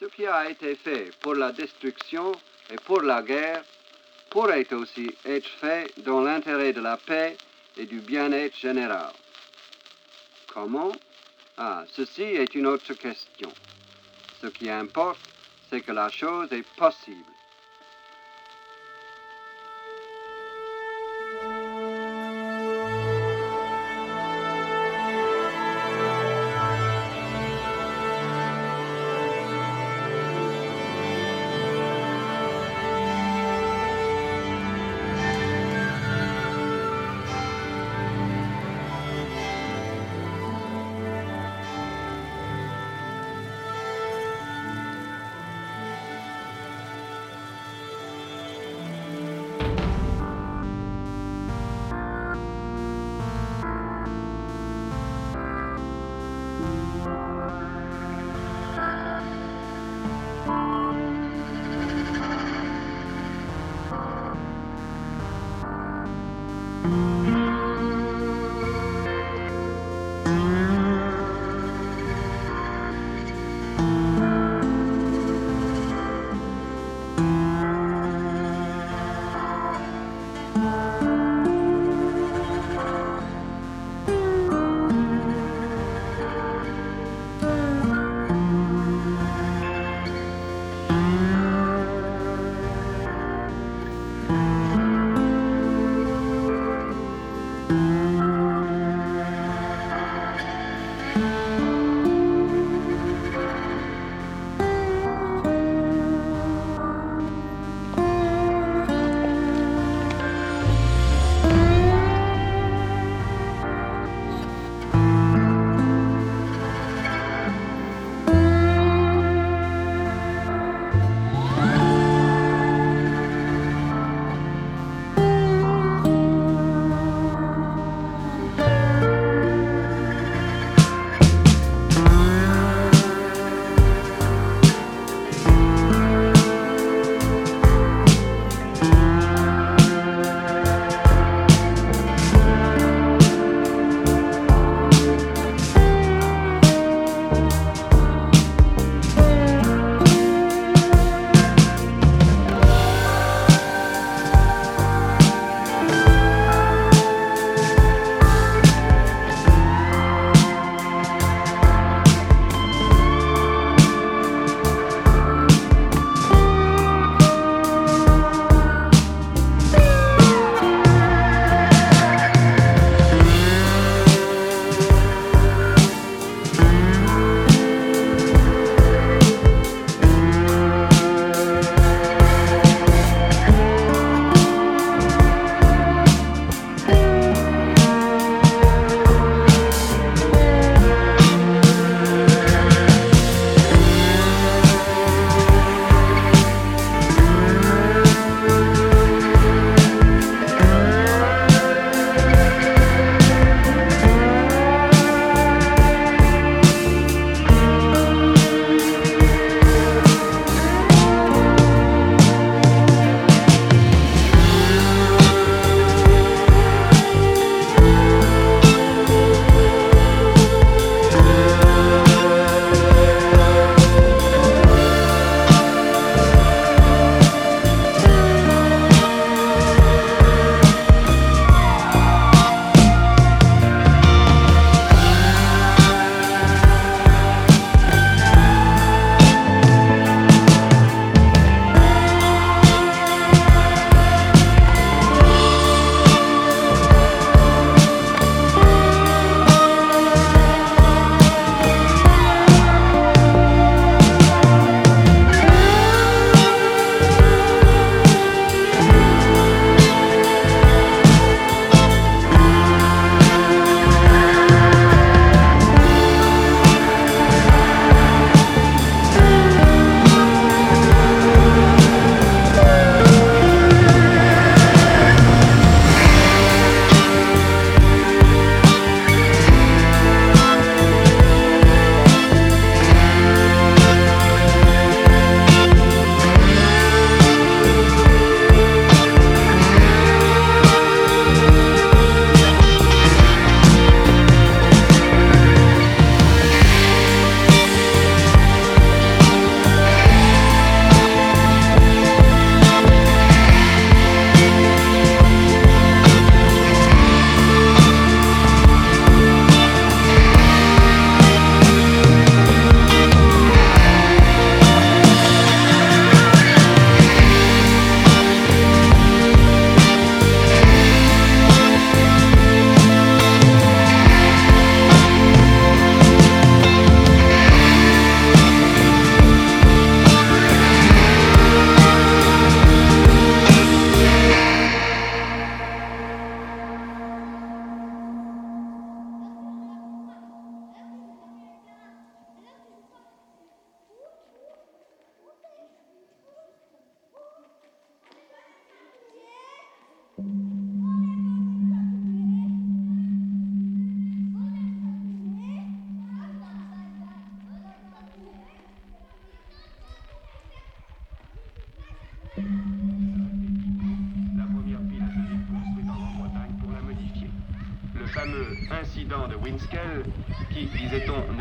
Ce qui a été fait pour la destruction et pour la guerre pourrait aussi être fait dans l'intérêt de la paix et du bien-être général. Comment? Ah, ceci est une autre question. Ce qui importe, c'est que la chose est possible.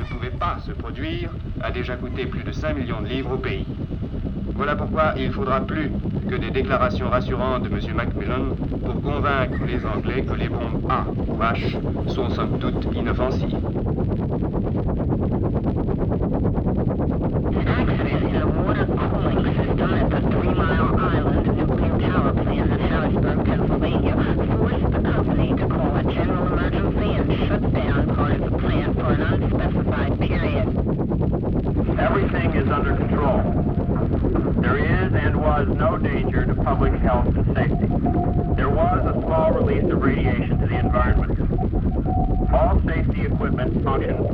Pouvait pas se produire, a déjà coûté plus de 5 millions de livres au pays. Voilà pourquoi il faudra plus que des déclarations rassurantes de M. Macmillan pour convaincre les Anglais que les bombes A ou H sont somme toute inoffensives.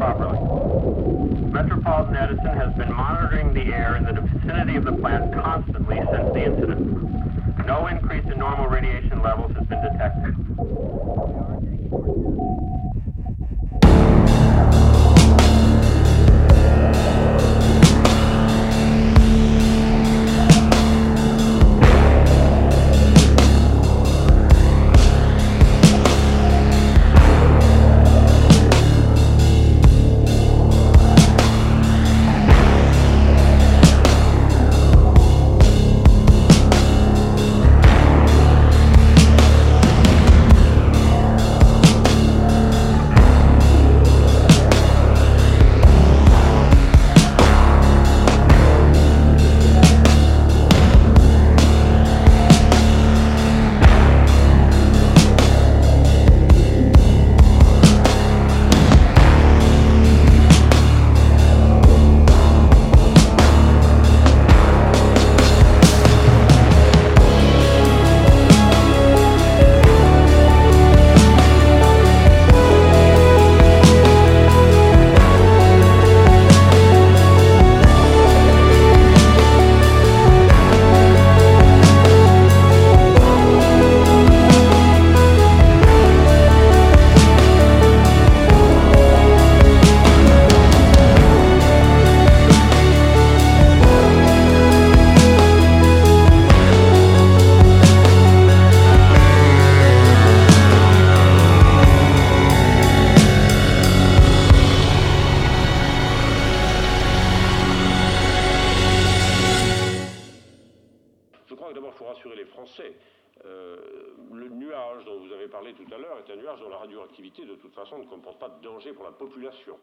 Properly. Metropolitan Edison has been monitoring the air in the vicinity of the plant constantly since the incident. No increase in normal radiation levels has been detected. Euh, le nuage dont vous avez parlé tout à l'heure est un nuage dont la radioactivité, de toute façon, ne comporte pas de danger pour la population.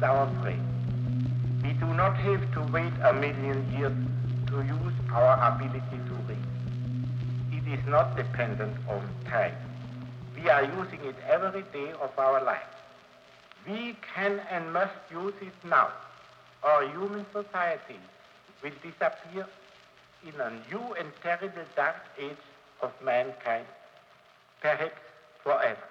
Is our friend. We do not have to wait a million years to use our ability to read. It is not dependent on time. We are using it every day of our life. We can and must use it now, or human society will disappear in a new and terrible dark age of mankind, perhaps forever.